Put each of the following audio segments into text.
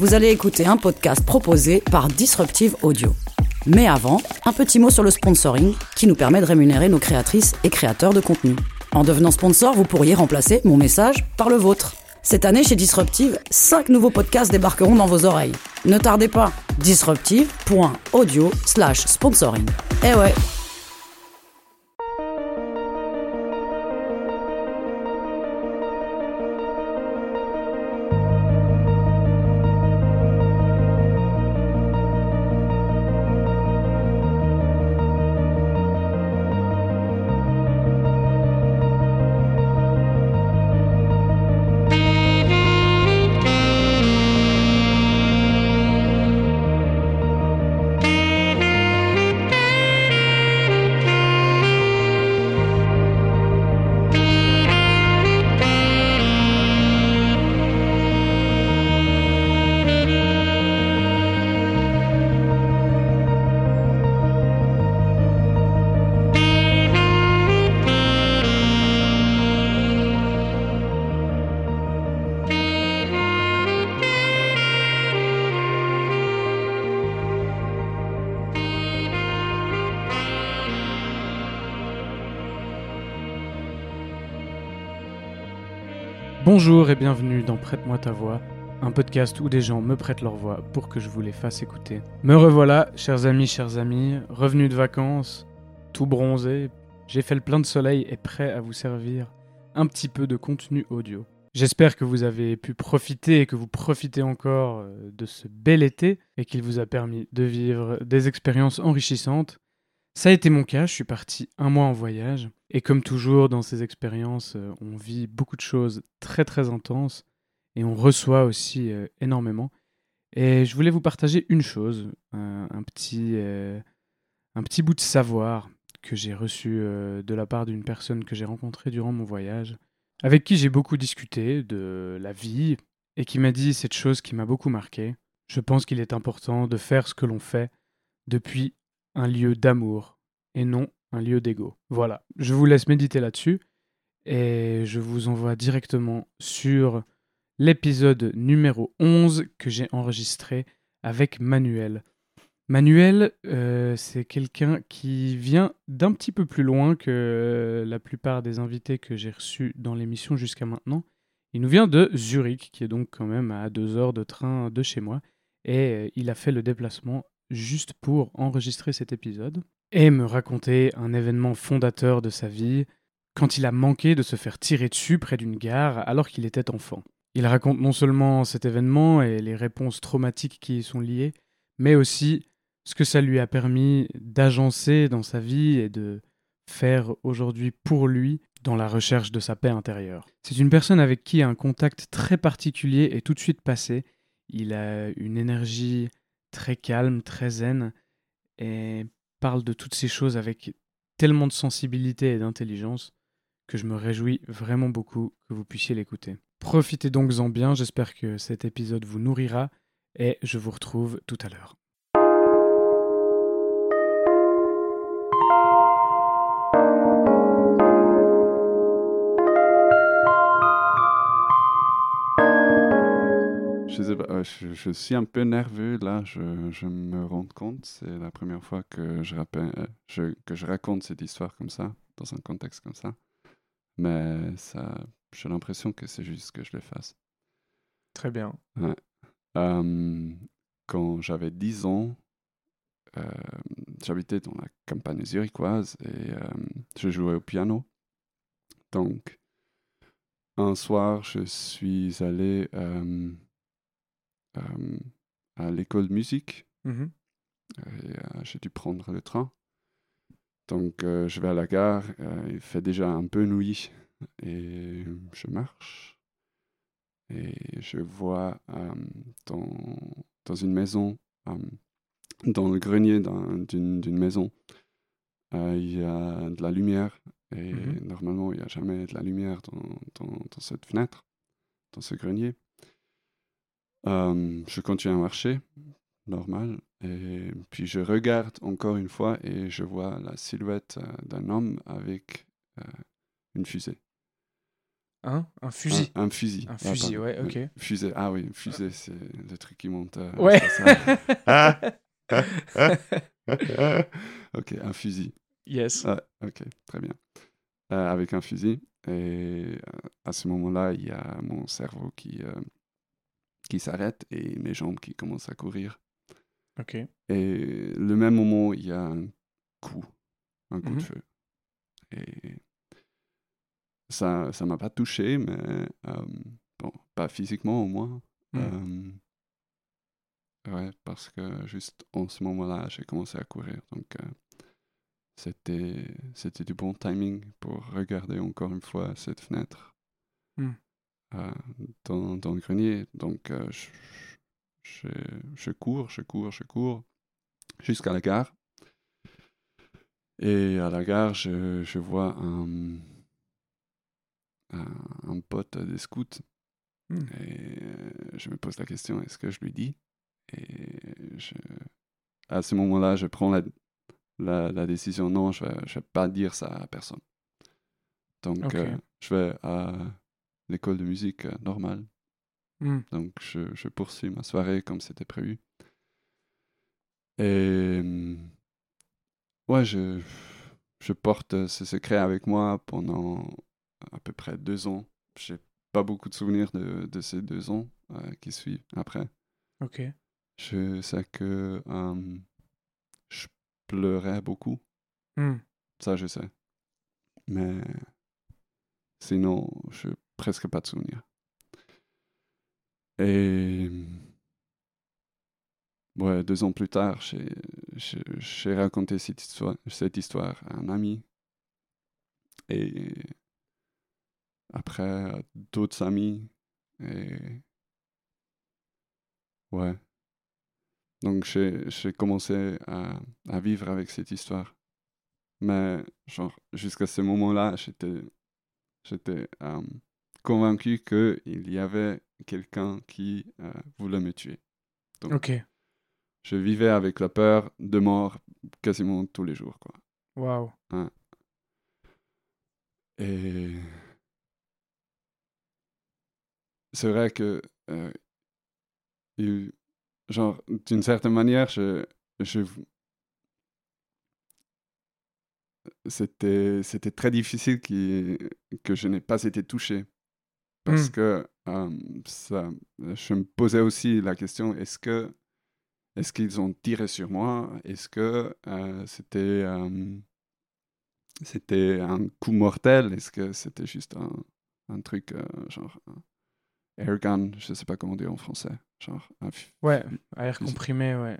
vous allez écouter un podcast proposé par Disruptive Audio. Mais avant, un petit mot sur le sponsoring qui nous permet de rémunérer nos créatrices et créateurs de contenu. En devenant sponsor, vous pourriez remplacer mon message par le vôtre. Cette année, chez Disruptive, 5 nouveaux podcasts débarqueront dans vos oreilles. Ne tardez pas, disruptive.audio slash sponsoring. Eh ouais Bonjour et bienvenue dans Prête-moi ta voix, un podcast où des gens me prêtent leur voix pour que je vous les fasse écouter. Me revoilà, chers amis, chers amis, revenu de vacances, tout bronzé, j'ai fait le plein de soleil et prêt à vous servir un petit peu de contenu audio. J'espère que vous avez pu profiter et que vous profitez encore euh, de ce bel été et qu'il vous a permis de vivre des expériences enrichissantes. Ça a été mon cas, je suis parti un mois en voyage et comme toujours dans ces expériences, euh, on vit beaucoup de choses très très intenses et on reçoit aussi euh, énormément. Et je voulais vous partager une chose, un, petit, euh, un petit bout de savoir que j'ai reçu de la part d'une personne que j'ai rencontrée durant mon voyage, avec qui j'ai beaucoup discuté de la vie et qui m'a dit cette chose qui m'a beaucoup marqué. Je pense qu'il est important de faire ce que l'on fait depuis un lieu d'amour et non un lieu d'ego. Voilà, je vous laisse méditer là-dessus et je vous envoie directement sur l'épisode numéro 11 que j'ai enregistré avec Manuel. Manuel, euh, c'est quelqu'un qui vient d'un petit peu plus loin que la plupart des invités que j'ai reçus dans l'émission jusqu'à maintenant. Il nous vient de Zurich, qui est donc quand même à deux heures de train de chez moi, et il a fait le déplacement juste pour enregistrer cet épisode et me raconter un événement fondateur de sa vie, quand il a manqué de se faire tirer dessus près d'une gare alors qu'il était enfant. Il raconte non seulement cet événement et les réponses traumatiques qui y sont liées, mais aussi ce que ça lui a permis d'agencer dans sa vie et de faire aujourd'hui pour lui dans la recherche de sa paix intérieure. C'est une personne avec qui un contact très particulier est tout de suite passé. Il a une énergie très calme, très zen, et parle de toutes ces choses avec tellement de sensibilité et d'intelligence que je me réjouis vraiment beaucoup que vous puissiez l'écouter. Profitez donc-en bien, j'espère que cet épisode vous nourrira et je vous retrouve tout à l'heure. Euh, je, suis un peu nerveux là, je, me rends compte. C'est la première fois que je, euh, que je raconte cette histoire comme ça, dans un contexte comme ça. Mais ça, j'ai l'impression que c'est juste que je le fasse. Très bien. quand j'avais 10 ans, euh, j'habitais dans la campagne zurichoise et je jouais au piano. Donc, un soir, je suis allé euh, à l'école de musique. Mmh euh, j'ai dû prendre le train. Donc euh, je vais à la gare, il fait déjà un peu nuit et je marche. Et je vois dans, dans, une maison, dans le grenier d'une maison, il y a de la lumière. Et mmh normalement, il n'y a jamais de la lumière dans, dans, dans, cette fenêtre, dans ce grenier je continue à marcher, normal. Et puis je regarde encore une fois et je vois la silhouette d'un homme avec une fusée. Un, un fusil. Un, fusil. Un fusil, ouais, ok. Fusée. Ah oui, fusée, c'est le truc qui monte. Euh, ouais. ok, un fusil. Yes. ok, très bien. Euh, avec un fusil. Et à ce moment-là, il y a mon cerveau qui, qui s'arrête et mes jambes qui commencent à courir. Ok. Et le même moment, il y a un coup, un coup de mmh feu. Et ça ça m'a pas touché, mais bon, pas physiquement au moins. Mmh. ouais, parce que juste en ce moment-là, j'ai commencé à courir. Donc, c'était c'était du bon timing pour regarder encore une fois cette fenêtre mmh. Dans, dans, le grenier. Donc, je, je, je, cours, je cours, je cours jusqu'à la gare. Et à la gare, je, je vois un, un, pote des scouts. Hmm. Et euh, je me pose la question, est-ce que je lui dis? Et je, à ce moment-là, je prends la, la, décision, non, je ne vais, pas dire ça à personne. Donc, euh, je vais à l'école de musique euh, normale. Hmm. Donc, je, je, poursuis ma soirée comme c'était prévu. Et ouais, je, je porte ce secret avec moi pendant à peu près deux ans. J'ai pas beaucoup de souvenirs de, de ces deux ans euh, qui suivent après. Ok. Je sais que euh, je pleurais beaucoup. Hmm. Ça, je sais. Mais sinon, je presque pas de souvenirs. Et ouais, deux ans plus tard, j'ai raconté cette histoire, cette histoire à un ami. Et après, d'autres amis. Et. Ouais. Donc, j'ai commencé à, à, vivre avec cette histoire. Mais, genre, jusqu'à ce moment-là, j'étais j'étais euh, convaincu qu'il y avait quelqu'un qui euh, voulait me tuer. Donc, ok. Je vivais avec la peur de mort quasiment tous les jours, quoi. Waouh. Et c'est vrai que, euh, genre, d'une certaine manière, je, je c'était, c'était très difficile qui, que je n'ai pas été touché. Parce mmh. que ça, je me posais aussi la question, est-ce que est-ce qu'ils ont tiré sur moi? Est-ce que euh, c'était, c'était un coup mortel? Est-ce que c'était juste un, un truc genre airgun, je sais pas comment dire en français. Genre, ouais, air comprimé, ouais.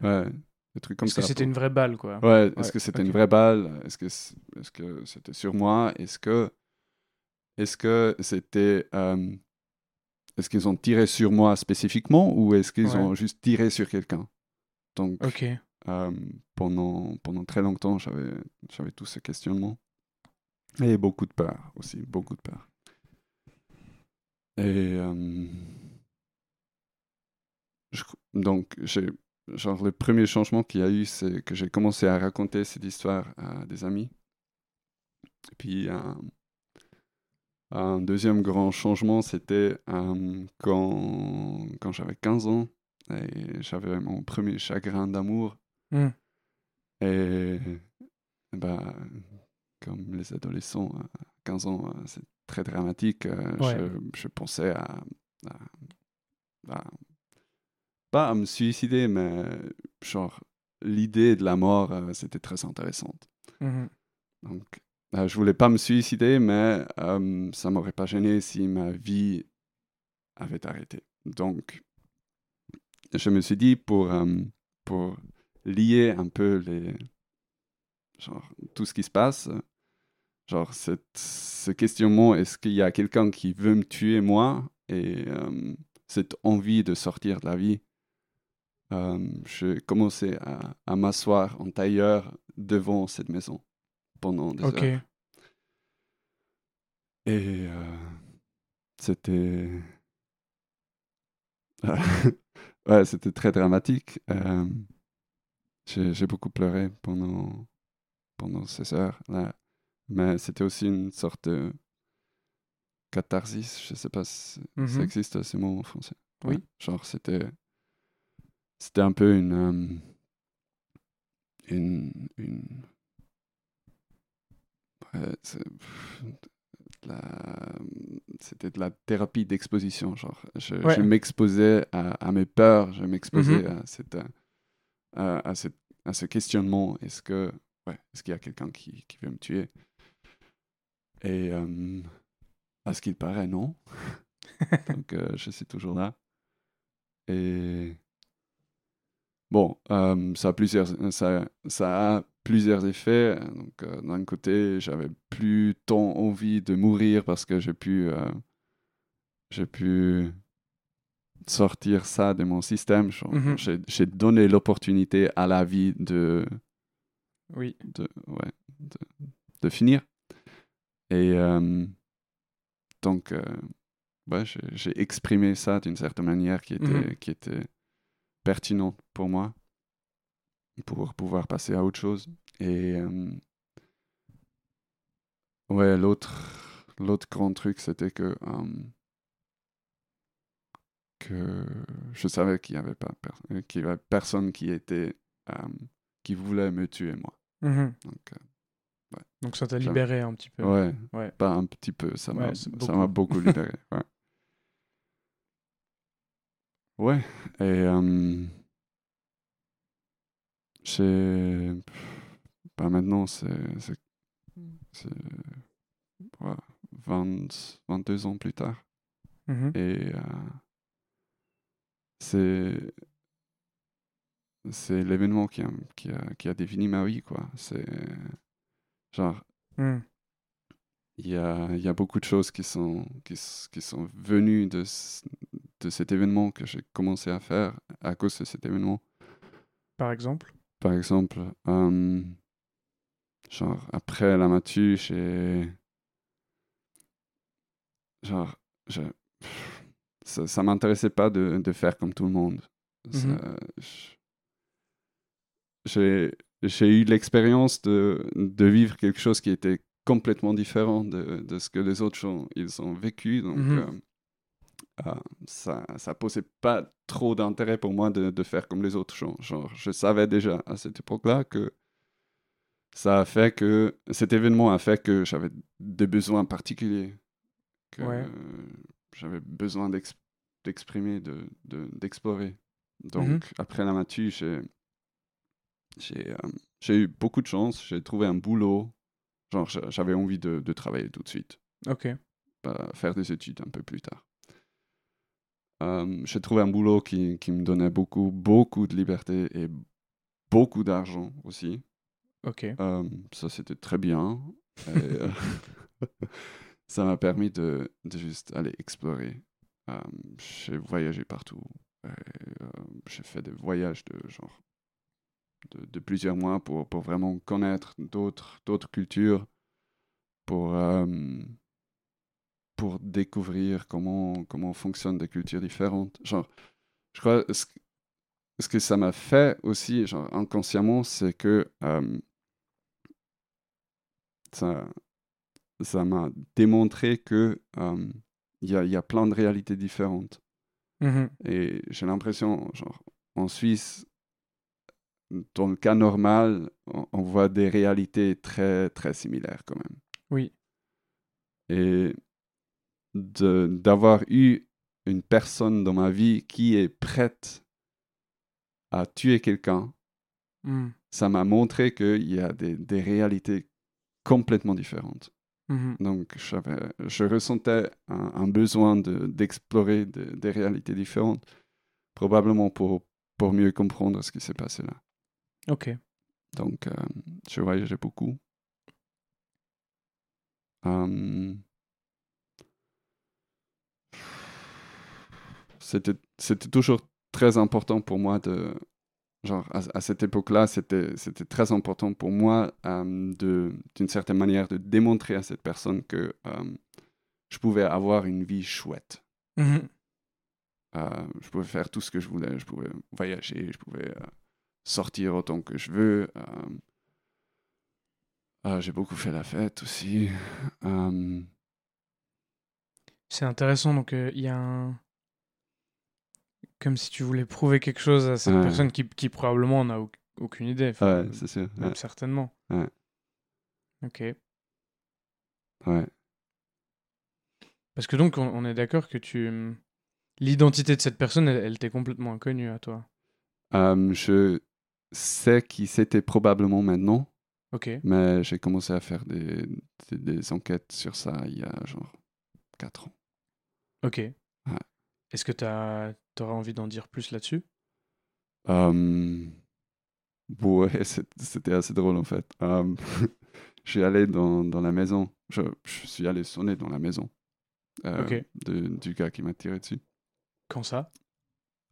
Est-ce que c'était une vraie balle, quoi? Ouais, est-ce que c'était une vraie balle? Est-ce que est-ce que c'était sur moi? Est-ce que est-ce que c'était euh, est-ce qu'ils ont tiré sur moi spécifiquement ou est-ce qu'ils ont juste tiré sur quelqu'un? Donc, euh, pendant pendant très longtemps, j'avais j'avais tous ces questionnements et beaucoup de peur aussi, beaucoup de peur. Et euh, donc, genre, le premier changement qu'il y a eu, c'est que j'ai commencé à raconter cette histoire à des amis. Et puis, un deuxième grand changement, c'était euh, quand, quand j'avais 15 ans et j'avais mon premier chagrin d'amour. Hmm. Et bah, comme les adolescents à 15 ans, c'est très dramatique. Euh, je, pensais à, Pas à me suicider, mais genre, l'idée de la mort, euh, c'était très intéressante. Mmh Donc, euh, je voulais pas me suicider, mais ça m'aurait pas gêné si ma vie avait arrêté. Donc, je me suis dit, pour, pour lier un peu les, genre, tout ce qui se passe, Genre, cette, ce questionnement, est-ce qu'il y a quelqu'un qui veut me tuer moi? Et euh, cette envie de sortir de la vie, euh, j'ai commencé à, à m'asseoir en tailleur devant cette maison pendant des heures. Et euh, c'était... ouais, c'était très dramatique. j'ai beaucoup pleuré pendant, pendant ces heures-là mais c'était aussi une sorte de, catharsis, je sais pas si ça Mhm. existe ce mot en français. Oui. Genre, c'était. C'était un peu une. euh, une. une ouais, c'est- pff, la- C'était de la thérapie d'exposition. Genre, je, Ouais. je m'exposais à, à mes peurs, je m'exposais Mhm. à, cette, à, à cette- à ce questionnement. Est-ce que. Ouais, est-ce qu'il y a quelqu'un qui, qui veut me tuer? Et. euh, à ce qu'il paraît, non. Donc, euh, je suis toujours là. Et bon, euh, ça, a plusieurs, ça, ça a plusieurs effets. Donc, euh, d'un côté, j'avais plus tant envie de mourir parce que j'ai pu, euh, j'ai pu sortir ça de mon système. Mhm. J'ai donné l'opportunité à la vie de, Oui. de, ouais, de, de finir. Et donc, ouais, j'ai exprimé ça d'une certaine manière qui était, Mhm. qui était pertinente pour moi, pour pouvoir passer à autre chose. Et euh, ouais, l'autre l'autre grand truc, c'était que, euh, que je savais qu'il n'y avait, pas per- qu'il y avait personne qui, était, euh, qui voulait me tuer, moi. Mhm. Donc, Donc ça t'a libéré un petit peu. Ouais, Ouais. pas un petit peu, ça m'a Ouais, m'a beaucoup. beaucoup libéré. ouais. Ouais, et euh, j'ai. Bah maintenant, c'est. c'est- c'est, ouais, 20 22 ans plus tard. Mhm. Et euh, c'est. C'est l'événement qui a, qui, a, qui a défini ma vie, quoi. C'est. Genre, Mhm. il y a, il y a beaucoup de choses qui sont, qui, qui sont venues de, de cet événement que j'ai commencé à faire à cause de cet événement. Par exemple? Par exemple, euh, genre après la matu, j'ai. Genre, je, ça, ça m'intéressait pas de, de faire comme tout le monde. Mhm. J'ai j'ai eu l'expérience de, de vivre quelque chose qui était complètement différent de, de ce que les autres ont, ils ont vécu. Donc, Mhm. euh, euh, ça ça posait pas trop d'intérêt pour moi de, de faire comme les autres. Genre, genre, je savais déjà à cette époque-là que ça a fait que cet événement a fait que j'avais des besoins particuliers, que Ouais. euh, j'avais besoin d'ex- d'exprimer, de, de- d'explorer. Donc, Mhm. après la matu, j'ai j'ai euh, eu beaucoup de chance. J'ai trouvé un boulot. Genre, j'a- j'avais envie de, de travailler tout de suite Ok. faire des études un peu plus tard. Euh, j'ai trouvé un boulot qui, qui me donnait beaucoup, beaucoup de liberté et beaucoup d'argent aussi. Ok. Euh, ça, c'était très bien. Et, euh, ça m'a permis de, de juste aller explorer. J'ai voyagé partout. J'ai fait des voyages de genre de, de plusieurs mois pour, pour vraiment connaître d'autres d'autres cultures, pour pour découvrir comment comment fonctionnent des cultures différentes. Genre, je crois ce, que- ce que ça m'a fait aussi, genre inconsciemment, c'est que euh, ça ça m'a démontré que euh, il y a, y a plein de réalités différentes. Mhm. Et j'ai l'impression, genre, en Suisse, dans le cas normal, on, on voit des réalités très, très similaires quand même. Oui. Et d'avoir eu une personne dans ma vie qui est prête à tuer quelqu'un, Mhm. ça m'a montré qu'il y a des, des réalités complètement différentes. Mhm. Donc, je ressentais un, un besoin de- d'explorer de- des réalités différentes, probablement pour, pour mieux comprendre ce qui s'est passé là. Ok. Donc, euh, je voyageais beaucoup. Euh, C'était c'était toujours très important pour moi de... Genre, à, à cette époque-là, c'était c'était très important pour moi euh, de, d'une certaine manière de démontrer à cette personne que euh, je pouvais avoir une vie chouette. Mhm. Euh, je pouvais faire tout ce que je voulais. Je pouvais voyager, je pouvais euh, sortir autant que je veux. J'ai beaucoup fait la fête aussi. C'est intéressant, donc il y a un... Comme si tu voulais prouver quelque chose à cette personne qui, qui probablement n'a aucune idée. ouais, c'est sûr. Certainement. Ouais. Ok. Ouais. Parce que donc, on, est d'accord que tu. L'identité de cette personne, elle, t'est complètement inconnue à toi. je sais qui c'était probablement maintenant. Ok. Mais j'ai commencé à faire des, des, enquêtes sur ça il y a genre 4 ans. Ok. Est-ce que tu auras envie d'en dire plus là-dessus? Ouais, c'était assez drôle en fait. je suis allé dans, dans la maison. Je, je, suis allé sonner dans la maison euh, de, du gars qui m'a tiré dessus. Quand ça?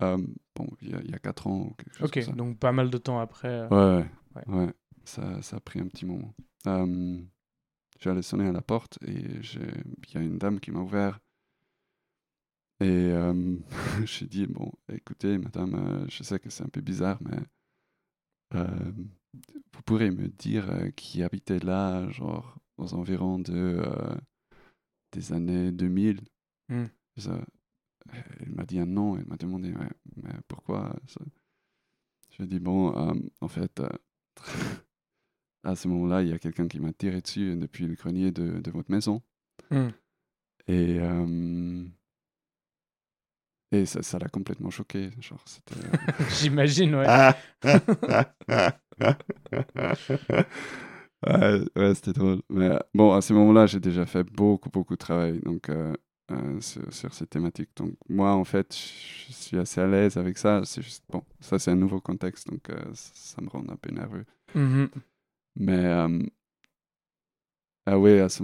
Bon, il y, a, il y, a 4 ans ou quelque chose Ok, comme ça. donc pas mal de temps après. Euh, ouais, ouais, ouais. Ça, ça, a pris un petit moment. Euh, J'allais sonner à la porte et il y a une dame qui m'a ouvert. Et euh, j'ai dit, bon, écoutez, madame, je sais que c'est un peu bizarre, mais vous pourrez me dire qui habitait là, genre aux environs de des années 2000. Mmh. Ça, elle m'a dit un nom, elle m'a demandé mais pourquoi ça? Je dit bon, en fait, à ce moment-là, il y a quelqu'un qui m'a tiré dessus depuis le grenier de, de votre maison. Mmh. Et, et ça, ça l'a complètement choqué. Genre, J'imagine, ouais. ouais, c'était drôle. Mais bon, à ce moment-là, j'ai déjà fait beaucoup, beaucoup de travail donc, euh, euh, sur, sur, cette thématique. Donc, moi, en fait, je suis assez à l'aise avec ça. C'est juste, bon, ça, c'est un nouveau contexte, donc euh, ça, me rend un peu nerveux. Mmh Mais, ah oui, à ce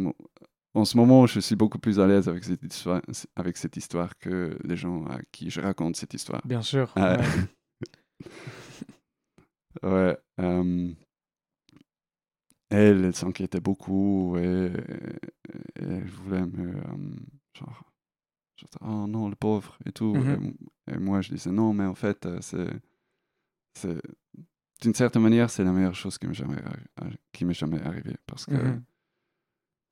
en ce moment, je suis beaucoup plus à l'aise avec cette histoire, avec cette histoire que les gens à qui je raconte cette histoire. Bien sûr. Ah. ouais. elle, elle s'inquiétait beaucoup et, elle voulait me. genre, oh non, le pauvre et tout. Mmh et, moi, je disais non, mais en fait, euh, c'est. c'est d'une certaine manière, c'est la meilleure chose qui m'est jamais, qui m'est jamais arrivée parce que m'a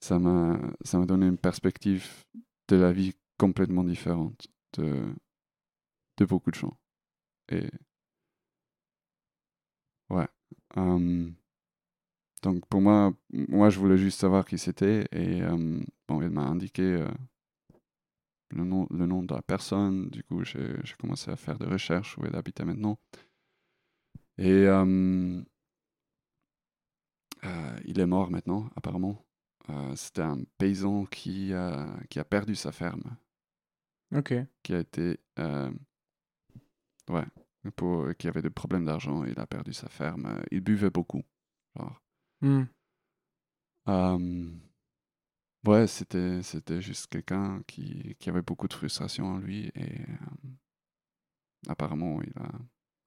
ça m'a donné une perspective de la vie complètement différente de, de beaucoup de gens. Et ouais. donc pour moi, moi je voulais juste savoir qui c'était et bon, il m'a indiqué le, nom, le nom de la personne. Du coup, j'ai commencé à faire des recherches où elle habitait maintenant. Et euh, il est mort maintenant, apparemment. Euh, c'était un paysan qui a, qui a perdu sa ferme. Ok. Qui a été. Euh, ouais. Pour, qui avait des problèmes d'argent, il a perdu sa ferme. Il buvait beaucoup. Genre. Hmm. ouais, c'était, c'était juste quelqu'un qui, qui avait beaucoup de frustration en lui et apparemment il a,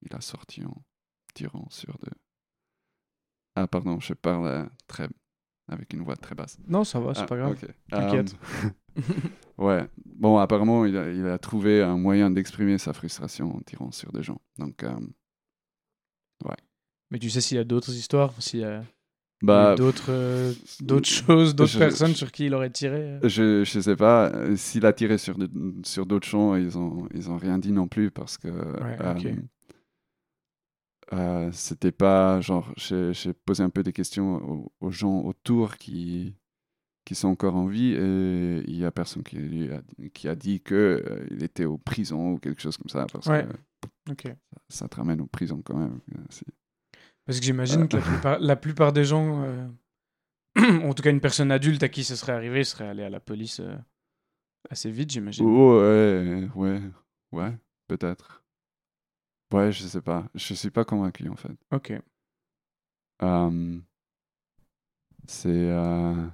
il a sorti en tirant sur de. Ah, pardon, je parle très avec une voix très basse. Non, ça va, c'est ah, pas grave. T'inquiète. ouais. Bon, apparemment, il a, il a trouvé un moyen d'exprimer sa frustration en tirant sur des gens. Donc, ouais. Mais tu sais s'il y a d'autres histoires, s'il y a bah, d'autres euh, d'autres choses, d'autres personnes sur qui il aurait tiré euh? Je je sais pas. S'il a tiré sur sur d'autres gens, ils ont ils ont rien dit non plus parce que ouais, euh, c'était pas genre j'ai posé un peu des questions aux, gens autour qui qui sont encore en vie et il y a personne qui, a, qui a dit que euh, il était au prison ou quelque chose comme ça parce que ça, te ramène aux prison quand même euh, parce que j'imagine que la plupart, la plupart, des gens en tout cas une personne adulte à qui ce serait arrivé serait allé à la police assez vite j'imagine. Ouais ouais ouais peut-être Ouais, je sais pas. Je suis pas convaincu en fait. Ok. c'est. Euh,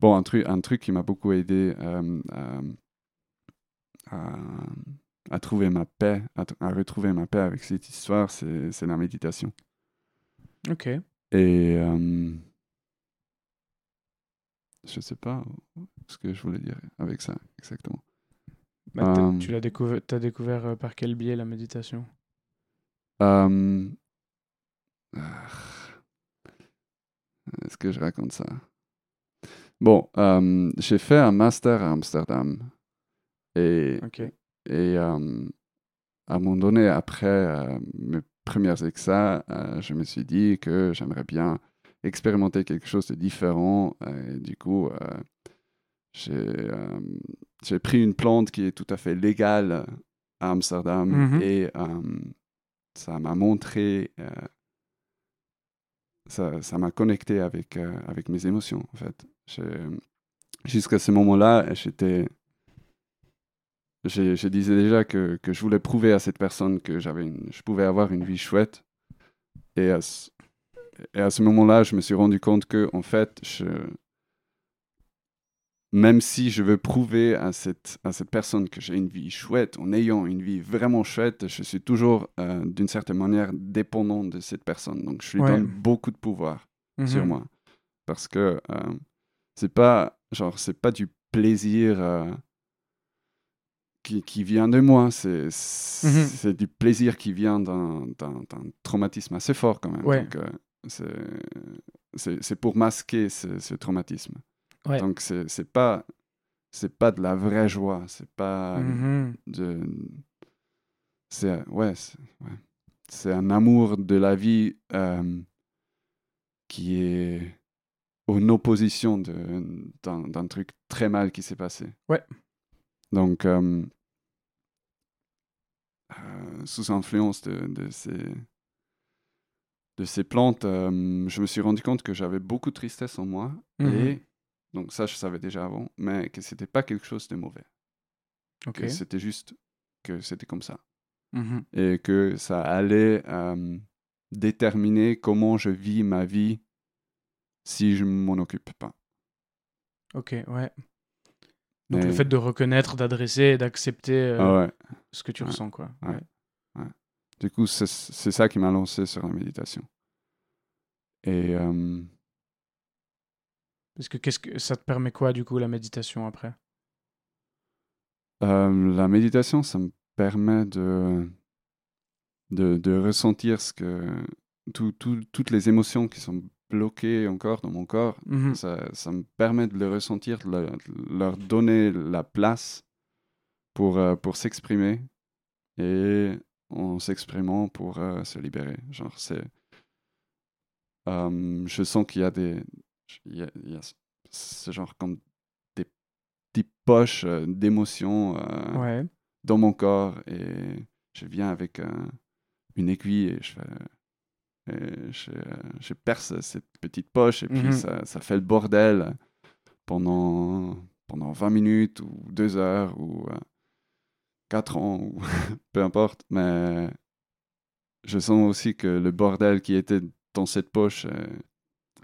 bon, un truc, un truc qui m'a beaucoup aidé à, à, trouver ma paix, à, retrouver ma paix avec cette histoire, c'est la méditation. Ok. Et. je sais pas ce que je voulais dire avec ça exactement. Bah, euh, tu l'as découvert, as découvert euh, par quel biais la méditation? Euh, Est-ce que je raconte ça? Bon, euh, j'ai fait un master à Amsterdam. Et, et à un moment donné, après mes premiers examens, je me suis dit que j'aimerais bien expérimenter quelque chose de différent. Et du coup, j'ai pris une plante qui est tout à fait légale à Amsterdam mmh et ça m'a montré, ça m'a connecté avec, avec mes émotions en fait. Jusqu'à ce moment-là, j'étais je, disais déjà que, que, je voulais prouver à cette personne que j'avais je pouvais avoir une vie chouette. Et à ce, et à ce moment-là, je me suis rendu compte que, en fait, je, même si je veux prouver à cette, à cette personne que j'ai une vie chouette, en ayant une vie vraiment chouette, je suis toujours, euh, d'une certaine manière, dépendant de cette personne. Donc, je lui donne beaucoup de pouvoir sur mhm. moi. Parce que euh, c'est pas, genre, c'est pas du plaisir euh, qui, qui, vient de moi, c'est mhm. du plaisir qui vient d'un traumatisme assez fort quand même. Donc, c'est pour masquer ce, ce traumatisme. Donc, c'est, c'est pas c'est pas de la vraie joie, c'est pas mmh de c'est ouais, c'est, un amour de la vie qui est en opposition de, d'un, truc très mal qui s'est passé. Ouais. Donc, euh, sous influence de, de, ces, de ces plantes, je me suis rendu compte que j'avais beaucoup de tristesse en moi mmh et donc ça, je savais déjà avant, mais que c'était pas quelque chose de mauvais. Okay. C'était juste que c'était comme ça. Mmh Et que ça allait déterminer comment je vis ma vie si je m'en occupe pas. Ok, ouais. Donc le fait de reconnaître, d'adresser d'accepter ah ce que tu ressens, quoi. Ouais. Du coup, c'est ça qui m'a lancé sur la méditation. Et parce que, qu'est-ce que ça te permet quoi, du coup, la méditation après? Euh, La méditation, ça me permet de, de, de ressentir ce que, tout, tout, toutes les émotions qui sont bloquées encore dans mon corps. Mmh ça, ça, me permet de les ressentir, de leur, donner la place pour, euh, pour s'exprimer et en s'exprimant pour euh, se libérer. Genre, c'est. je sens qu'il y a des, il y a, ce genre comme des petites poches euh, d'émotions euh, dans mon corps et je viens avec une aiguille et je je, je, perce cette petite poche et puis mmh ça, ça, fait le bordel pendant, pendant 20 minutes ou 2 heures ou 4 ans ou peu importe. Mais je sens aussi que le bordel qui était dans cette poche, euh,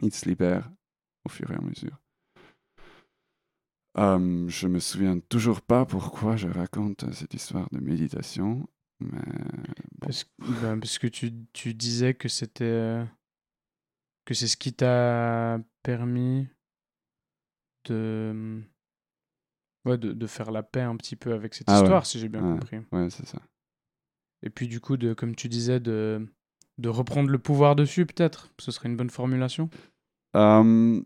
il se libère au fur et à mesure. Um, je me souviens toujours pas pourquoi je raconte cette histoire de méditation, mais parce, ben, parce, que tu, tu disais que c'était euh, que c'est ce qui t'a permis de, ouais, de, de faire la paix un petit peu avec cette ah histoire, si j'ai bien compris. Ouais, c'est ça. Et puis du coup, de, comme tu disais, de, de reprendre le pouvoir dessus, peut-être, ce serait une bonne formulation? Um,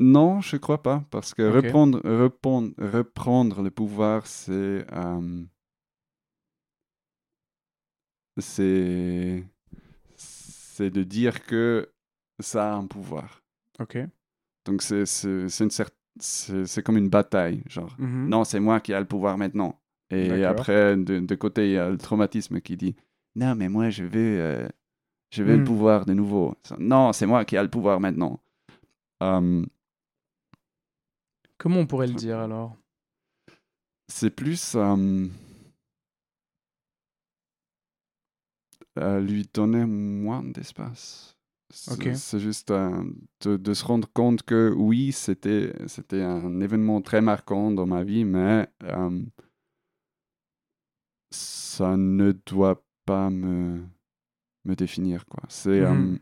non, je crois pas, parce que reprendre, reprendre, reprendre le pouvoir, c'est euh, c'est c'est de dire que ça a un pouvoir. Ok. Donc c'est comme une bataille, genre mm-hmm. non c'est moi qui ai le pouvoir maintenant. Et après de, de, côté il y a le traumatisme qui dit non mais moi je veux euh, je veux le mm. pouvoir de nouveau. Non c'est moi qui ai le pouvoir maintenant. Um, Comment on pourrait le dire alors? C'est plus euh, lui donner moins d'espace. C'est juste euh, de, se rendre compte que oui, c'était un événement très marquant dans ma vie, mais euh, ça ne doit pas me, me définir. Quoi. C'est, mmh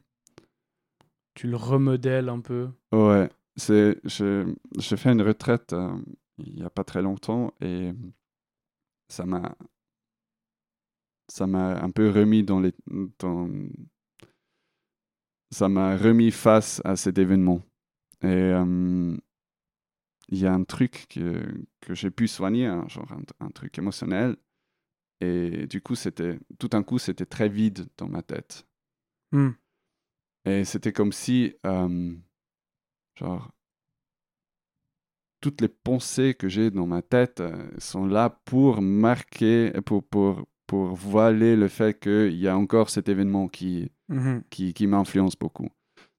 tu le remodèles un peu. Ouais, c'est, j'ai fait une retraite euh, il n'y a pas très longtemps et ça m'a ça m'a un peu remis dans les dans, ça m'a remis face à cet événement et euh, il y a un truc que, que j'ai pu soigner, un, genre un, truc émotionnel. Et du coup, c'était tout un coup, c'était très vide dans ma tête. Hmm. Et c'était comme si, euh, genre, toutes les pensées que j'ai dans ma tête euh, sont là pour marquer, pour, pour, pour voiler le fait qu'il y a encore cet événement qui, mmh qui, qui m'influence beaucoup.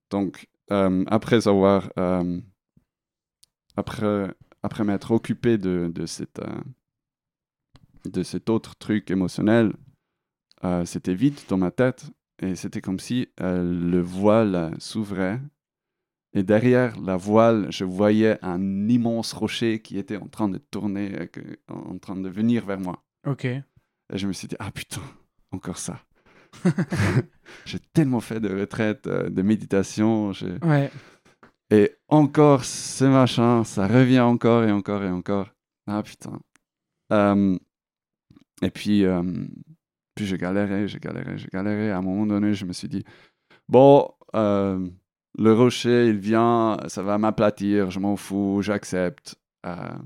Donc, euh, après avoir, euh, après, après m'être occupé de, de, cette, de cet autre truc émotionnel, c'était vide dans ma tête et c'était comme si le voile s'ouvrait et derrière la voile, je voyais un immense rocher qui était en train de tourner, euh, en train de venir vers moi. Ok. Et je me suis dit, ah putain, encore ça. j'ai tellement fait de retraite, euh, de méditation. Ouais. Et encore ce machin, ça revient encore et encore et encore. Ah putain. Euh, et puis, puis j'ai galéré, j'ai galéré, j'ai galéré. À un moment donné, je me suis dit, bon, le rocher, il vient, ça va m'aplatir, je m'en fous, j'accepte. Euh.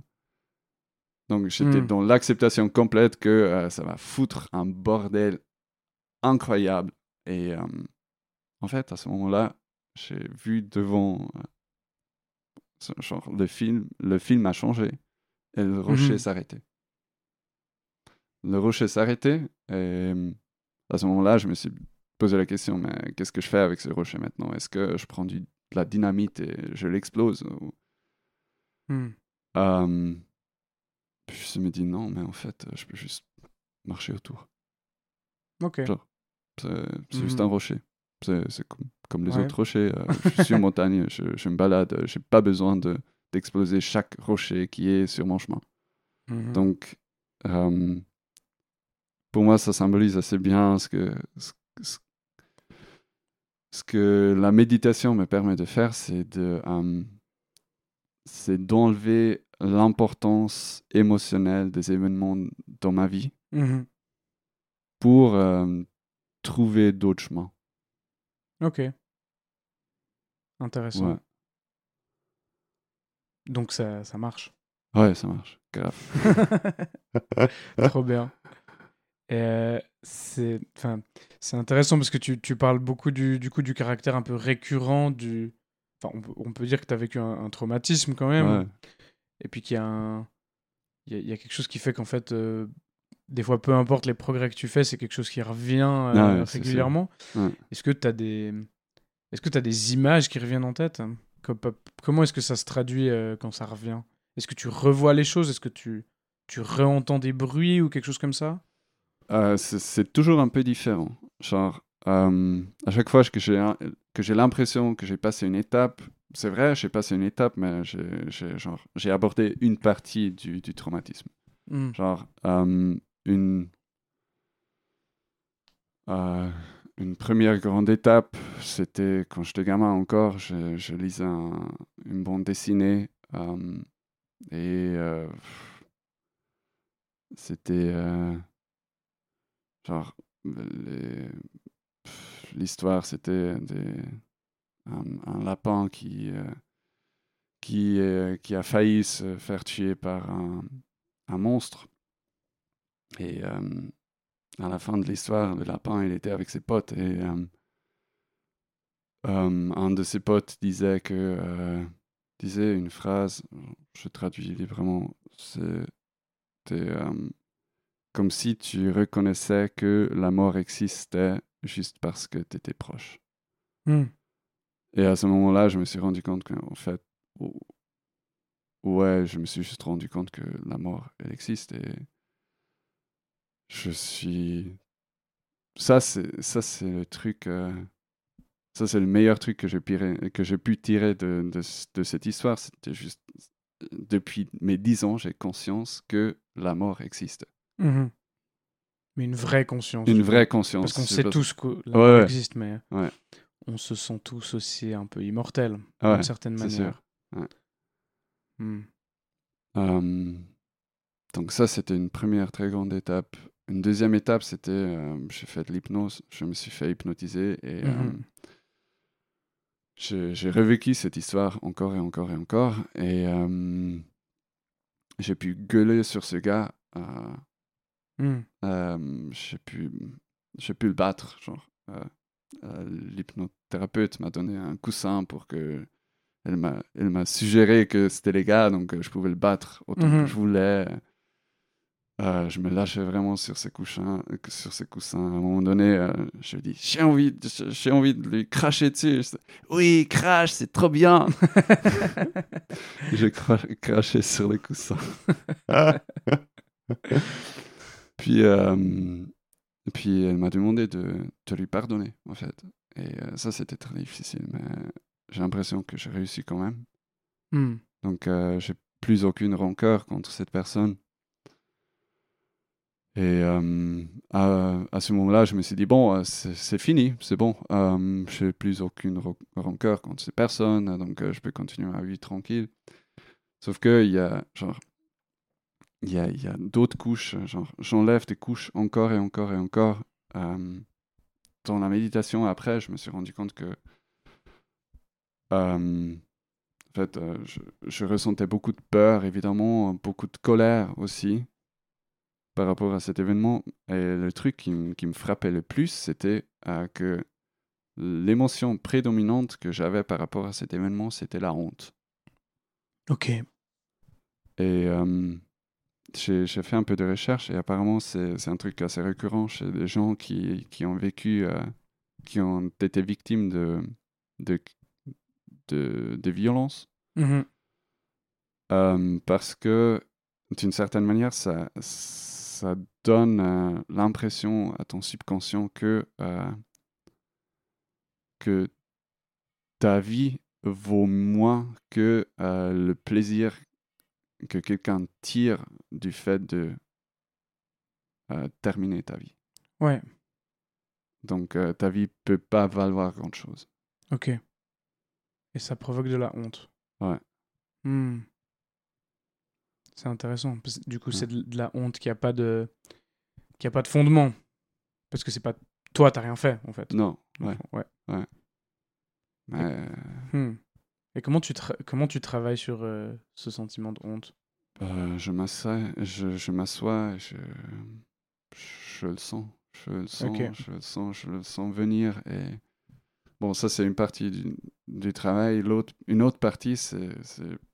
donc j'étais hmm. dans l'acceptation complète que euh, ça va foutre un bordel incroyable. Et euh, en fait, à ce moment-là, j'ai vu devant genre, le film, le film a changé et le rocher hmm. s'arrêtait. Le rocher s'arrêtait et à ce moment-là, je me suis poser la question, mais qu'est-ce que je fais avec ce rocher maintenant? Est-ce que je prends du, de la dynamite et je l'explose hmm. Puis je me dis non, mais en fait, je peux juste marcher autour. Ok. C'est juste un hmm. rocher. C'est comme, comme, les autres rochers. Euh, je suis sur montagne, je, je, me balade, j'ai pas besoin de, d'exploser chaque rocher qui est sur mon chemin. Hmm. Donc, pour moi, ça symbolise assez bien ce que, ce, ce que la méditation me permet de faire, c'est de euh, c'est d'enlever l'importance émotionnelle des événements dans ma vie mmh pour euh, trouver d'autres chemins. Ok. Intéressant. Donc ça, ça marche. Ouais, ça marche. Grave. Trop bien. Et c'est c'est intéressant parce que tu, tu parles beaucoup du, du, coup du caractère un peu récurrent du. Enfin, on, peut dire que tu as vécu un, traumatisme quand même. Et puis qu'il y a un. Il y, a, quelque chose qui fait qu'en fait, des fois, peu importe les progrès que tu fais, c'est quelque chose qui revient régulièrement. Est-ce que tu as des. Est-ce que tu as des images qui reviennent en tête? Comment est-ce que ça se traduit quand ça revient? Est-ce que tu revois les choses? Est-ce que tu, tu réentends des bruits ou quelque chose comme ça? Euh, c'est toujours un peu différent. Genre, euh, à chaque fois que j'ai que j'ai l'impression que j'ai passé une étape, c'est vrai, j'ai passé une étape, mais j'ai abordé une partie du, du traumatisme. Hmm. Genre, euh, une, une première grande étape, c'était quand j'étais gamin encore, je, je lisais une bande dessinée et c'était Genre, l'histoire, c'était un, lapin qui, euh, qui, qui a failli se faire tuer par un, monstre. Et euh, à la fin de l'histoire, le lapin, il était avec ses potes et euh, un de ses potes disait que disait une phrase, je traduis librement, c'était comme si tu reconnaissais que la mort existait juste parce que tu étais proche. Hmm. Et à ce moment-là, je me suis rendu compte qu'en fait, ouais, je me suis juste rendu compte que la mort, elle existe et je suis. Ça, c'est, ça, c'est le truc. Euh, ça, c'est le meilleur truc que j'ai, que j'ai pu tirer de, de, cette histoire. C'était juste. Depuis mes dix ans, j'ai conscience que la mort existe. Mmh mais une vraie conscience. Une vraie conscience. Parce qu'on sait tous que la existe, mais on se sent tous aussi un peu immortels, d'une certaine manière. Sûr. Mmh. donc ça, c'était une première très grande étape. Une deuxième étape, c'était, euh, j'ai fait de l'hypnose, je me suis fait hypnotiser et mmh j'ai revécu cette histoire encore et encore et encore. Et j'ai pu gueuler sur ce gars. Mmh. j'ai pu, pu le battre. Genre, l'hypnothérapeute m'a donné un coussin pour que elle m'a, elle m'a suggéré que c'était les gars, donc je pouvais le battre autant que mmh je voulais. Euh, je me lâchais vraiment sur ces coussins. Sur ces coussins. À un moment donné, euh, je dis j'ai envie, j'ai envie de lui cracher dessus. oui, crache, c'est trop bien. j'ai craché sur les coussins. puis, euh, puis elle m'a demandé de, de, lui pardonner, en fait. Et ça, c'était très difficile, mais j'ai l'impression que j'ai réussi quand même. Hmm. Donc, j'ai plus aucune rancœur contre cette personne. Et euh, à, ce moment-là, je me suis dit, bon, euh, c'est fini, c'est bon. Euh, je n'ai plus aucune rancœur contre ces personnes, donc je peux continuer ma vie tranquille. Sauf qu'il y a, genre, il y a, y a d'autres couches, genre, j'enlève des couches encore et encore et encore. dans la méditation, après, je me suis rendu compte que, en fait, je, je ressentais beaucoup de peur, évidemment, beaucoup de colère aussi par rapport à cet événement. Et le truc qui, me frappait le plus, c'était euh, que l'émotion prédominante que j'avais par rapport à cet événement, c'était la honte. Ok. Et euh, j'ai fait un peu de recherche et apparemment c'est un truc assez récurrent chez des gens qui, qui ont vécu, euh, qui ont été victimes de, de, de, de violences. Mmh parce que d'une certaine manière, ça, ça donne euh, l'impression à ton subconscient que, euh, que ta vie vaut moins que euh, le plaisir que quelqu'un tire du fait de terminer ta vie. Ouais. Donc ta vie peut pas valoir grand chose. Ok. Et ça provoque de la honte. Ouais. Hmm. C'est intéressant. Du coup, c'est de la honte qui a pas de qui a pas de fondement parce que c'est pas toi, t'as rien fait en fait. Non. Ouais. Ouais. ouais. Mais... Hmm. Et comment tu comment tu travailles sur euh, ce sentiment de honte? Euh, Je m'assois, je, je m'assois, je, je le sens, je le sens, je le sens, je le sens venir et bon, ça c'est une partie du, du travail. L'autre, une autre partie, c'est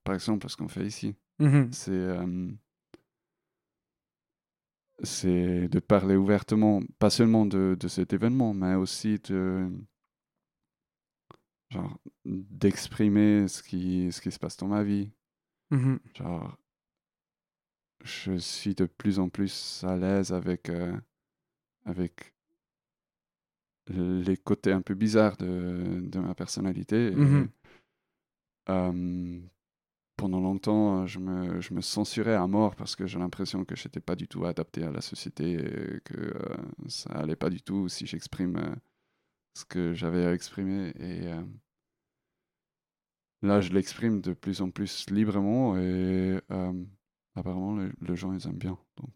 par exemple ce qu'on fait ici. Mmh c'est euh, c'est de parler ouvertement, pas seulement de, de, cet événement, mais aussi de genre d'exprimer ce qui, ce qui se passe dans ma vie. Mmh genre, je suis de plus en plus à l'aise avec, euh, avec les côtés un peu bizarres de, de ma personnalité. Mmh pendant longtemps, je me, je me, censurais à mort parce que j'ai l'impression que je n'étais pas du tout adapté à la société et que euh, ça allait pas du tout si j'exprime euh, ce que j'avais à exprimer. Et euh, là, je l'exprime de plus en plus librement et apparemment, les, gens, ils aiment bien. Donc,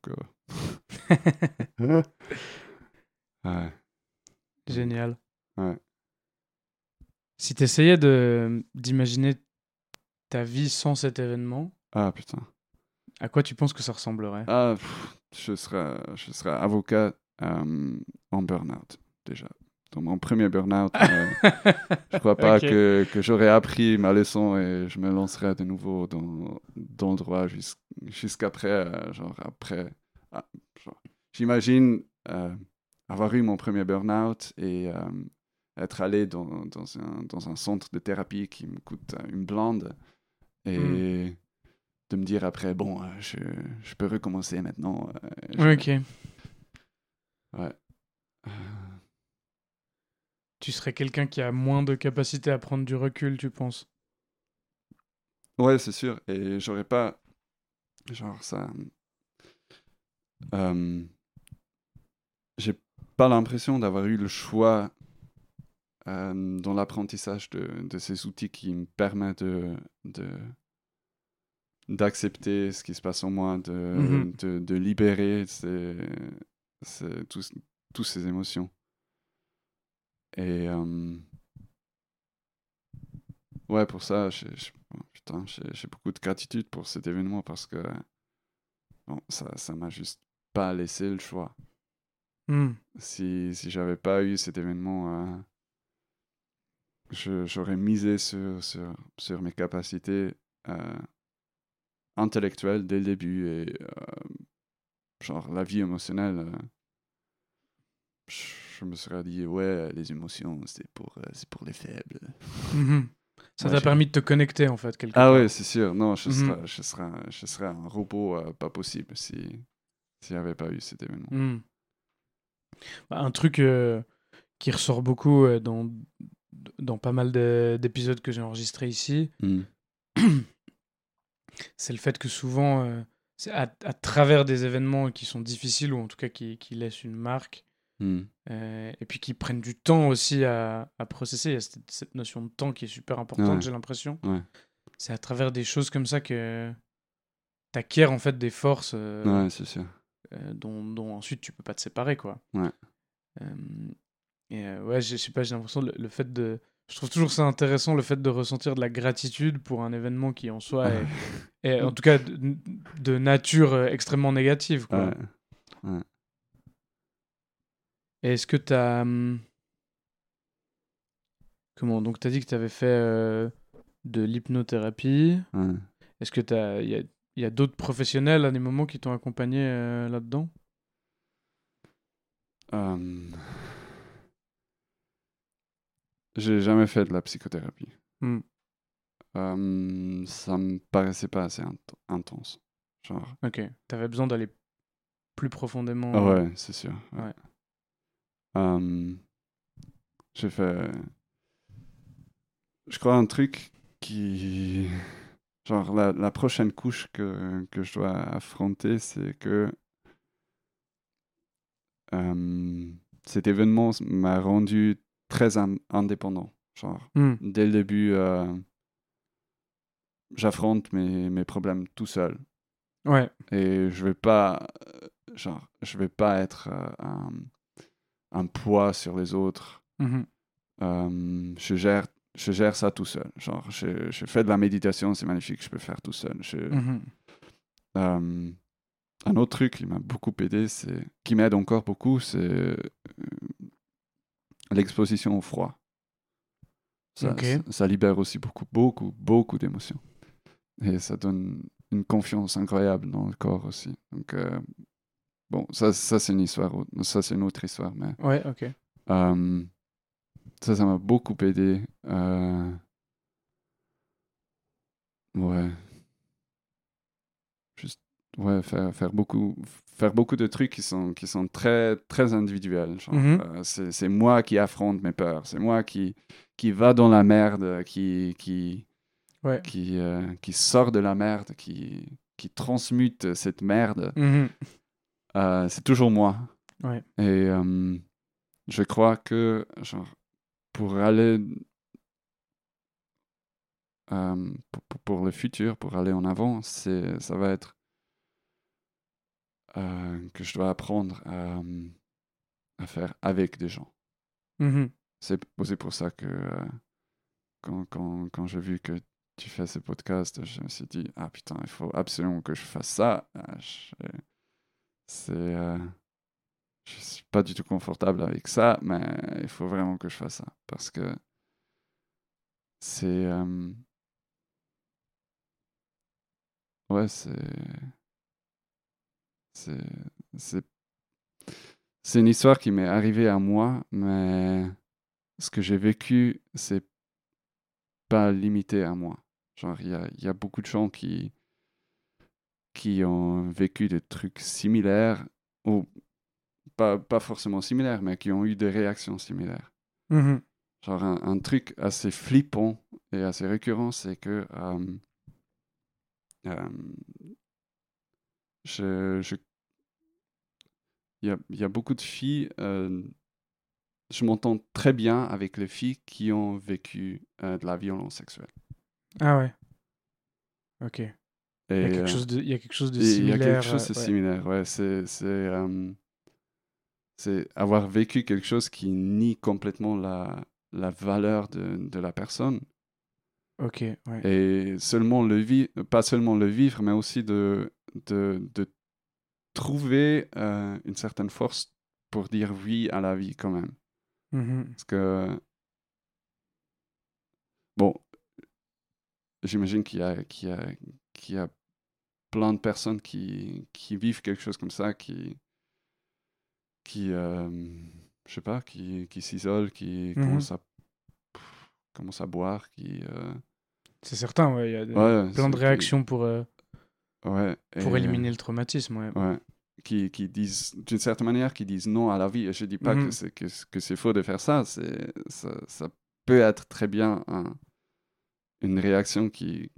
ouais. Génial. Ouais. Si tu essayais d'imaginer ta vie sans cet événement, ah putain. À quoi tu penses que ça ressemblerait? Ah, je serais, je serais avocat euh, en burn-out déjà. Dans mon premier burn-out, euh, je crois pas que, que j'aurais appris ma leçon et je me lancerais de nouveau dans, dans le droit jusqu'après, euh, genre après. Ah, j'imagine avoir eu mon premier burn-out et être allé dans, dans, un, dans un centre de thérapie qui me coûte une blinde et de me dire après, bon, euh, je, je peux recommencer maintenant. Euh, ok. Ouais. Tu serais quelqu'un qui a moins de capacité à prendre du recul, tu penses? Ouais, c'est sûr. Et j'aurais pas. Genre, ça. Euh... J'ai pas l'impression d'avoir eu le choix euh, dans l'apprentissage de, de, ces outils qui me permettent de, d'accepter ce qui se passe en moi, de, mm-hmm. de, de, libérer ces, ces, tous, tous, ces émotions. Et, euh, ouais, pour ça, j'ai beaucoup de gratitude pour cet événement parce que bon, ça m'a juste pas laissé le choix. Hmm. Si, si j'avais pas eu cet événement, euh, j'aurais misé sur, sur, sur, mes capacités euh, intellectuelles dès le début et euh, genre la vie émotionnelle. je me serais dit, ouais, les émotions, c'est pour, c'est pour les faibles. Mhm. Ça t'a permis de te connecter en fait quelque Ah ouais, c'est sûr. Non, je, mhm. serais, je, serais, je serais un robot pas possible si s'il n'y avait pas eu cet événement. Hmm. Bah, un truc euh, qui ressort beaucoup euh, dans, dans pas mal d'épisodes que j'ai enregistrés ici, hmm. c'est le fait que souvent, euh, c'est à, travers des événements qui sont difficiles ou en tout cas qui, qui laissent une marque, hmm. et puis qui prennent du temps aussi à, à processer, il y a cette, notion de temps qui est super importante, j'ai l'impression. C'est à travers des choses comme ça que tu acquiers en fait des forces. ouais, sûr euh, dont, dont, ensuite tu peux pas te séparer, quoi. Ouais. Euh, et euh, ouais, je sais pas, j'ai l'impression le, le, fait de. Je trouve toujours ça intéressant, le fait de ressentir de la gratitude pour un événement qui en soi est, en tout cas de, de nature extrêmement négative, quoi. Est-ce que tu as. Hum, comment Donc, tu as dit que tu avais fait de l'hypnothérapie. Est-ce que tu as. Y a, y a d'autres professionnels à des moments qui t'ont accompagné euh, là-dedans? Euh... J'ai jamais fait de la psychothérapie. Hmm. Euh, ça me paraissait pas assez intense. Genre. Ok. T'avais besoin d'aller plus profondément. Ah ouais, c'est sûr. Ouais. J'ai fait. Je crois un truc qui Genre, la, la, prochaine couche que, que je dois affronter, c'est que euh, cet événement m'a rendu très indépendant. Genre, hmm. dès le début, euh, j'affronte mes, mes, problèmes tout seul. Ouais. Et je vais pas, genre, je vais pas être euh, un, un, poids sur les autres. Mmh je gère je gère ça tout seul. Genre, je, je fais de la méditation, c'est magnifique, je peux faire tout seul. Mhm. Euh, un autre truc qui m'a beaucoup aidé, c'est, qui m'aide encore beaucoup, c'est euh, l'exposition au froid. Ça, ça, libère aussi beaucoup, beaucoup, beaucoup d'émotions. Et ça donne une confiance incroyable dans le corps aussi. Donc, euh, bon, ça, ça c'est une histoire, ça c'est une autre histoire. Mais, ouais, ok. Ça, ça m'a beaucoup aidé. Euh... Ouais. Juste, ouais, faire, faire, beaucoup, faire beaucoup de trucs qui sont, qui sont très, très individuels. Euh, c'est moi qui affronte mes peurs. C'est moi qui, qui va dans la merde, qui, qui, ouais. qui, euh, qui sort de la merde, qui, qui transmute cette merde. Mhm. Euh, c'est toujours moi. Ouais. Et je crois que, genre, pour aller euh, pour, le futur, pour aller en avant, c'est ça va être euh, que je dois apprendre à, à, faire avec des gens. Mmh c'est aussi pour ça que euh, quand, quand, quand j'ai vu que tu fais ce podcast, je me suis dit ah putain, il faut absolument que je fasse ça. Ah, c'est je suis pas du tout confortable avec ça, mais il faut vraiment que je fasse ça parce que c'est euh, ouais c'est c'est c'est une histoire qui m'est arrivée à moi, mais ce que j'ai vécu c'est pas limité à moi. Genre il y a, y a beaucoup de gens qui qui ont vécu des trucs similaires ou pas, pas forcément similaires, mais qui ont eu des réactions similaires. Mmh Genre un, truc assez flippant et assez récurrent, c'est que euh, euh, je, je, il y a, y a, beaucoup de filles, euh, je m'entends très bien avec les filles qui ont vécu de la violence sexuelle. Ah ouais. Ok. Il, y a quelque chose de, il y a quelque chose de similaire. Il y a quelque chose de similaire, ouais. C'est, c'est avoir vécu quelque chose qui nie complètement la, la valeur de, de la personne. Ok, ouais. Et seulement le vivre, pas seulement le vivre, mais aussi de, de, de trouver euh, une certaine force pour dire oui à la vie quand même. Mhm. Parce que, bon, j'imagine qu'il y, a, qu'il y, a, qu'il y a plein de personnes qui, qui vivent quelque chose comme ça, qui, qui euh, je sais pas, qui, qui s'isolent, qui Mhm. commencent, à, commencent à boire, qui... euh, C'est certain, ouais. Il y a ouais, plein de réactions pour, euh, Ouais, pour éliminer le traumatisme, ouais. ouais, qui, qui disent, d'une certaine manière, qui disent non à la vie. Et je dis pas Mhm. que c'est que, que faux de faire ça. Ça, ça peut être très bien un- une réaction qui,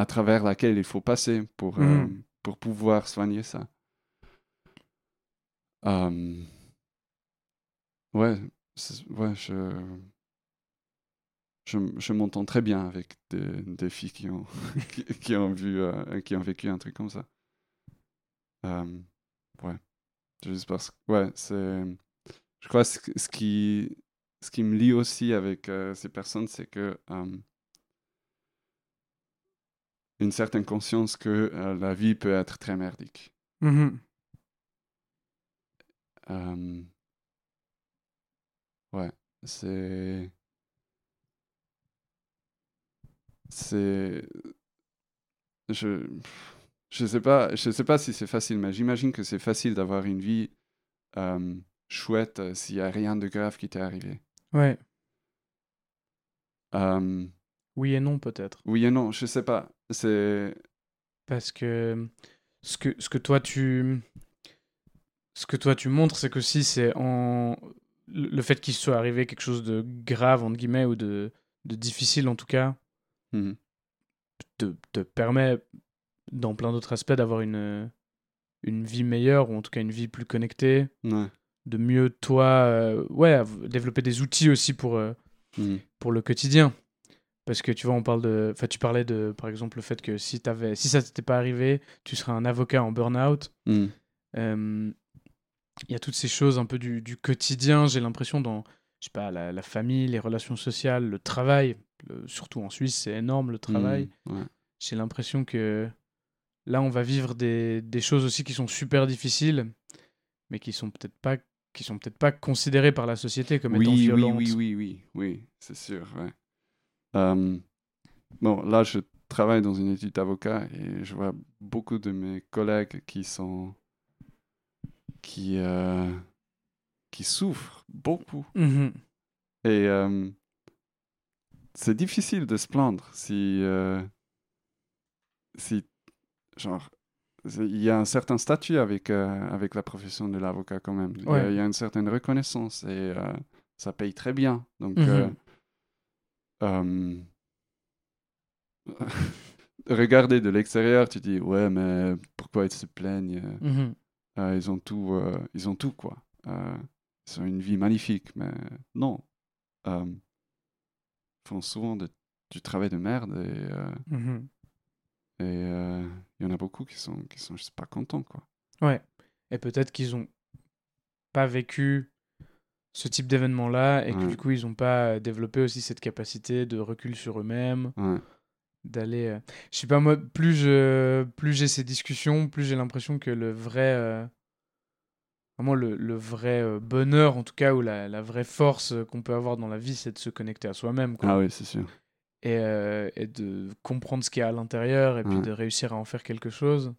à travers laquelle il faut passer pour euh, Mhm. pour pouvoir soigner ça. Euh, ouais, ouais, je je, je m'entends très bien avec des, des filles qui ont, qui, qui ont vu, euh, qui ont vécu un truc comme ça. Ouais. Juste parce que, ouais, c'est. Je crois que ce, qui, ce qui me lie aussi avec euh, ces personnes, c'est que. Une certaine conscience que euh, la vie peut être très merdique. Mhm. Euh, ouais, c'est. C'est. Je. Je sais pas, je sais pas si c'est facile, mais j'imagine que c'est facile d'avoir une vie euh, chouette s'il y a rien de grave qui t'est arrivé. Ouais. Oui et non, peut-être. oui et non, je sais pas. C'est. Parce que ce que, ce que toi tu. Ce que toi tu montres, c'est que si c'est en. Le fait qu'il soit arrivé quelque chose de grave, entre guillemets, ou de, de difficile en tout cas, Mhm. te, te permet, dans plein d'autres aspects, d'avoir une, une vie meilleure, ou en tout cas une vie plus connectée, Ouais. de mieux, toi, euh, ouais, développer des outils aussi pour, euh, Mhm. pour le quotidien. Parce que tu vois, on parle de. Enfin, tu parlais de, par exemple, le fait que si, t'avais, si ça t'était pas arrivé, tu serais un avocat en burn-out. Euh, Il y a toutes ces choses un peu du, du quotidien, j'ai l'impression, dans je sais pas, la, la famille, les relations sociales, le travail. le- surtout en Suisse, c'est énorme le travail. Mhm. Ouais. J'ai l'impression que là, on va vivre des, des choses aussi qui sont super difficiles, mais qui sont peut-être pas qui sont peut-être pas considérées par la société comme oui, étant oui, violentes. oui, oui, oui, oui, c'est sûr. Ouais. Euh, bon, là, je travaille dans une étude d'avocat et je vois beaucoup de mes collègues qui sont qui euh, qui souffrent beaucoup Mhm. et euh, c'est difficile de se plaindre si euh, si genre il y a un certain statut avec avec la profession de l'avocat quand même. Il y a- Ouais. il y, a une certaine reconnaissance et ça paye très bien. Donc Mhm. euh, euh, regarder de l'extérieur, tu dis ouais mais pourquoi ils se plaignent? Mhm. Euh, Ils ont tout, euh, ils ont tout quoi. Ils ont une vie magnifique, mais non. Ils font souvent de- du travail de merde et Mhm. et il y en a beaucoup qui sont qui sont juste pas contents quoi. Ouais. Et peut-être qu'ils ont pas vécu ce type d'événement-là et que du coup, ils ont pas développé aussi cette capacité de recul sur eux-mêmes, Ouais. d'aller. euh, Je sais pas, moi, plus je plus j'ai ces discussions, plus j'ai l'impression que le vrai. euh, Vraiment, le, le vrai euh, bonheur, en tout cas, ou la, la vraie force euh, qu'on peut avoir dans la vie, c'est de se connecter à soi-même. quoi. Ah oui, c'est sûr. et, euh, et de comprendre ce qu'il y a à l'intérieur et puis de réussir à en faire quelque chose.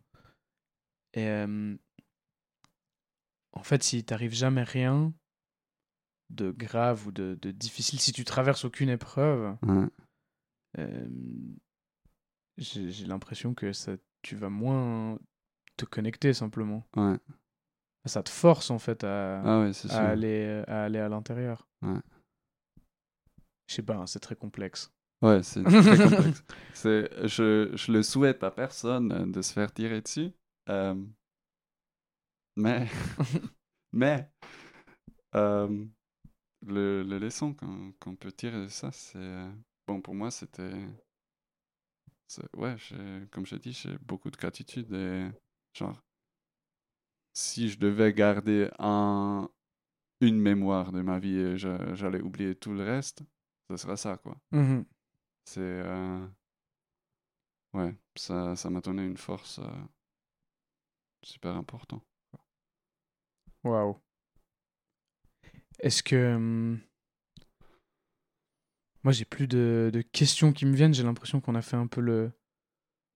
Et euh, en fait, si t'arrive jamais rien de grave ou de, de difficile, si tu traverses aucune épreuve, Ouais. euh, j'ai l'impression que ça, tu vas moins te connecter simplement. Ouais. Ça te force en fait à, Ah ouais, c'est sûr. à aller à aller à l'intérieur. Je sais pas, hein, c'est très complexe. Ouais, c'est très complexe. Je, je le souhaite à personne euh, de se faire tirer dessus. Euh, mais, mais, euh, le, le leçon qu'on, qu'on peut tirer de ça, c'est. euh, bon, pour moi, c'était. ouais, j'ai- comme je dis, j'ai beaucoup de gratitude et. Genre, si je devais garder un, une mémoire de ma vie et j'allais oublier tout le reste, ce serait ça, quoi. Mhm. C'est. Ouais, ça ça m'a donné une force super importante. Waouh. Est-ce que. Hum, moi, j'ai plus de, de, questions qui me viennent. J'ai l'impression qu'on a fait un peu le,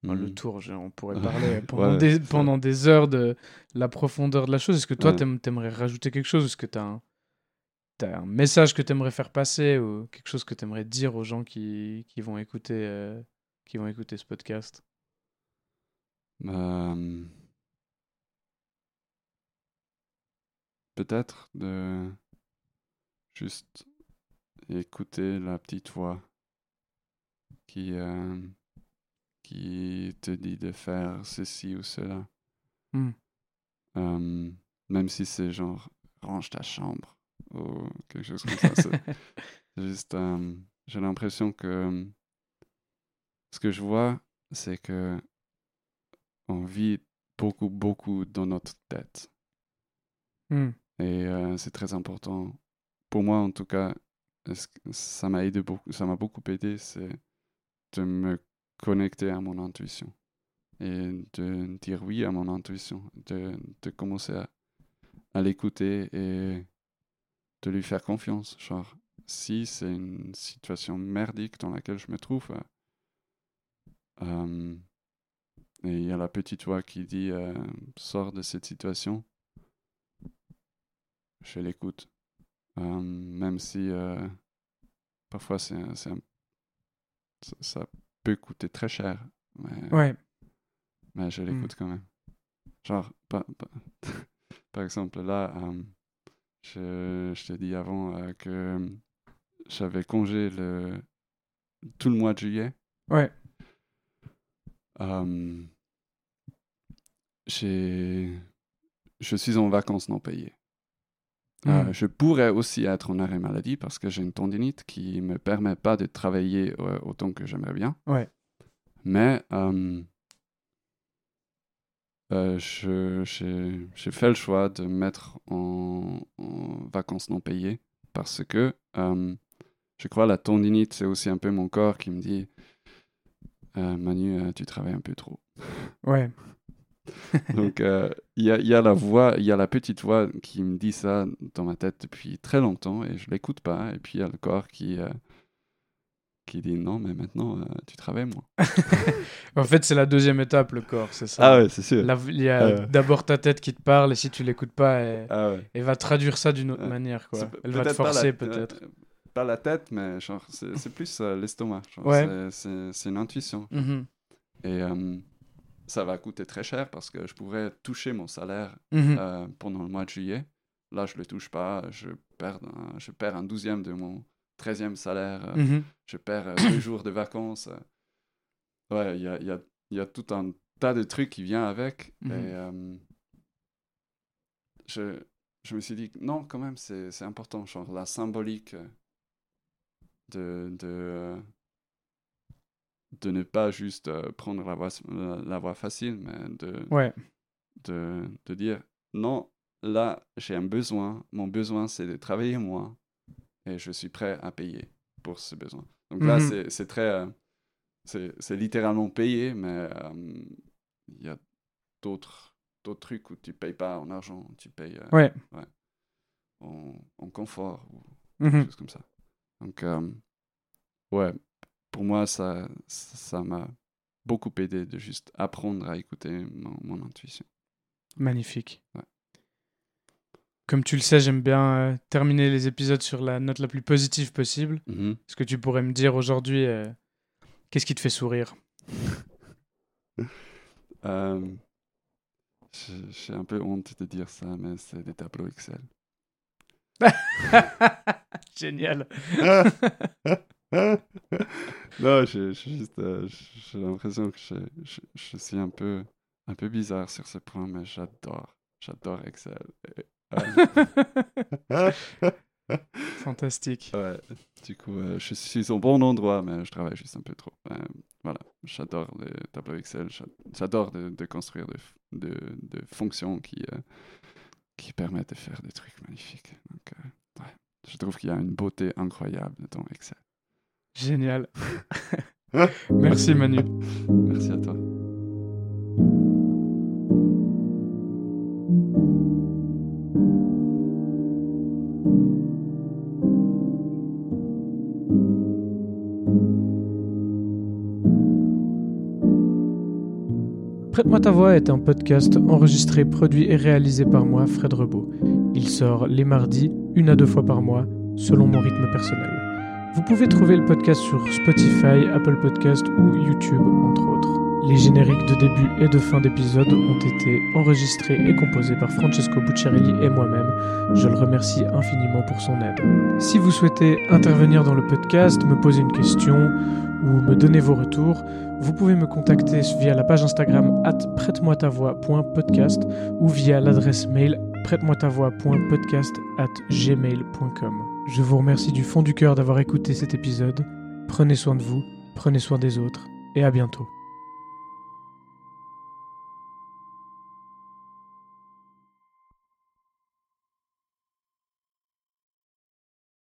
le mmh. tour. On pourrait parler pendant, des, pendant des heures de la profondeur de la chose. Est-ce que toi, tu t'aimerais rajouter quelque chose? Est-ce que tu as un, as un message que tu aimerais faire passer ou quelque chose que tu aimerais dire aux gens qui, qui vont écouter, euh, qui vont écouter ce podcast? Peut-être de juste écouter la petite voix qui, euh, qui te dit de faire ceci ou cela. Hmm. Euh, même si c'est genre range ta chambre ou quelque chose comme ça. c'est juste, euh, j'ai l'impression que ce que je vois, c'est que on vit beaucoup, beaucoup dans notre tête. Hmm. Et c'est très important. Pour moi, en tout cas, ça m'a aidé beaucoup, ça m'a beaucoup aidé, c'est de me connecter à mon intuition et de dire oui à mon intuition, de, de commencer à, l'écouter et de lui faire confiance. Genre, si c'est une situation merdique dans laquelle je me trouve, euh, et il y a la petite voix qui dit euh, sors de cette situation, je l'écoute. Euh, même si euh, parfois c'est, ça, peut coûter très cher. Mais, ouais. mais je l'écoute hmm. quand même. Genre, par, par, exemple, là, euh, je, je t'ai dit avant que j'avais congé le, tout le mois de juillet. Ouais. j'ai, je suis en vacances non payées. Euh, hmm. je pourrais aussi être en arrêt maladie parce que j'ai une tendinite qui ne me permet pas de travailler euh, autant que j'aimerais bien. Ouais. Mais euh, j'ai fait le choix de me mettre en, vacances non payées parce que je crois la tendinite, c'est aussi un peu mon corps qui me dit Manu, tu travailles un peu trop. Ouais. Donc, euh, il y, a, y, a, la voix, il y a la petite voix qui me dit ça dans ma tête depuis très longtemps et je l'écoute pas. Et puis, il y a le corps qui, euh, qui dit non, mais maintenant, euh, tu travailles moins. en fait, c'est la deuxième étape, le corps, c'est ça. Ah ouais, c'est sûr. Il y a d'abord ta tête qui te parle et si tu l'écoutes pas, elle, ah va traduire ça d'une autre manière. Quoi. Elle va te forcer, peut-être. Pas la tête, mais c'est plus l'estomac. C'est une intuition. Mm-hmm. Et ça va coûter très cher parce que je pourrais toucher mon salaire mhm. euh, pendant le mois de juillet. Là, je ne le touche pas. Je perds, un, je perds un douzième de mon treizième salaire. Euh, mhm. Je perds euh, deux jours de vacances. Ouais, il y a, y, a, y a, tout un tas de trucs qui viennent avec. Mhm. Et je, je me suis dit, non, quand même, c'est important. Genre la symbolique de, de de ne pas juste euh, prendre la voie, la, voie, facile, mais de, ouais. de, de dire non, là, j'ai un besoin. Mon besoin, c'est de travailler moins et je suis prêt à payer pour ce besoin. Donc là, mhm. c'est très. Euh, c'est littéralement payé, mais euh, il y a d'autres trucs où tu payes pas en argent, tu payes ouais. Ouais, en, en, confort ou quelque chose comme ça. Donc, ouais, pour moi, ça ça m'a beaucoup aidé de juste apprendre à écouter mon, intuition. Magnifique. Comme tu le sais, j'aime bien euh, terminer les épisodes sur la note la plus positive possible. Mm-hmm. Est-ce que tu pourrais me dire aujourd'hui euh, qu'est-ce qui te fait sourire? Euh, J'ai un peu honte de dire ça, mais c'est des tableaux Excel. Génial. non, j'ai juste, euh, j'ai l'impression que je, je, suis un peu, un peu bizarre sur ce point, mais j'adore, j'adore Excel. Fantastique. Ouais, du coup, euh, je suis au bon endroit, mais je travaille juste un peu trop. voilà, j'adore les tableaux Excel, j'adore de, de, construire des de, de, fonctions qui, euh, qui permettent de faire des trucs magnifiques. Donc, ouais, je trouve qu'il y a une beauté incroyable dans Excel. Génial. Merci Manu. Merci à toi. Prête-moi ta voix est un podcast enregistré, produit et réalisé par moi, Fred Rebaud. Il sort les mardis, une à deux fois par mois, selon mon rythme personnel. Vous pouvez trouver le podcast sur Spotify, Apple Podcast ou YouTube, entre autres. Les génériques de début et de fin d'épisode ont été enregistrés et composés par Francesco Bucciarelli et moi-même. Je le remercie infiniment pour son aide. Si vous souhaitez intervenir dans le podcast, me poser une question ou me donner vos retours, vous pouvez me contacter via la page Instagram at prête-moi ta voix.podcast ou via l'adresse mail prête-moi ta voix.podcast at gmail.com. Je vous remercie du fond du cœur d'avoir écouté cet épisode. Prenez soin de vous, prenez soin des autres et à bientôt.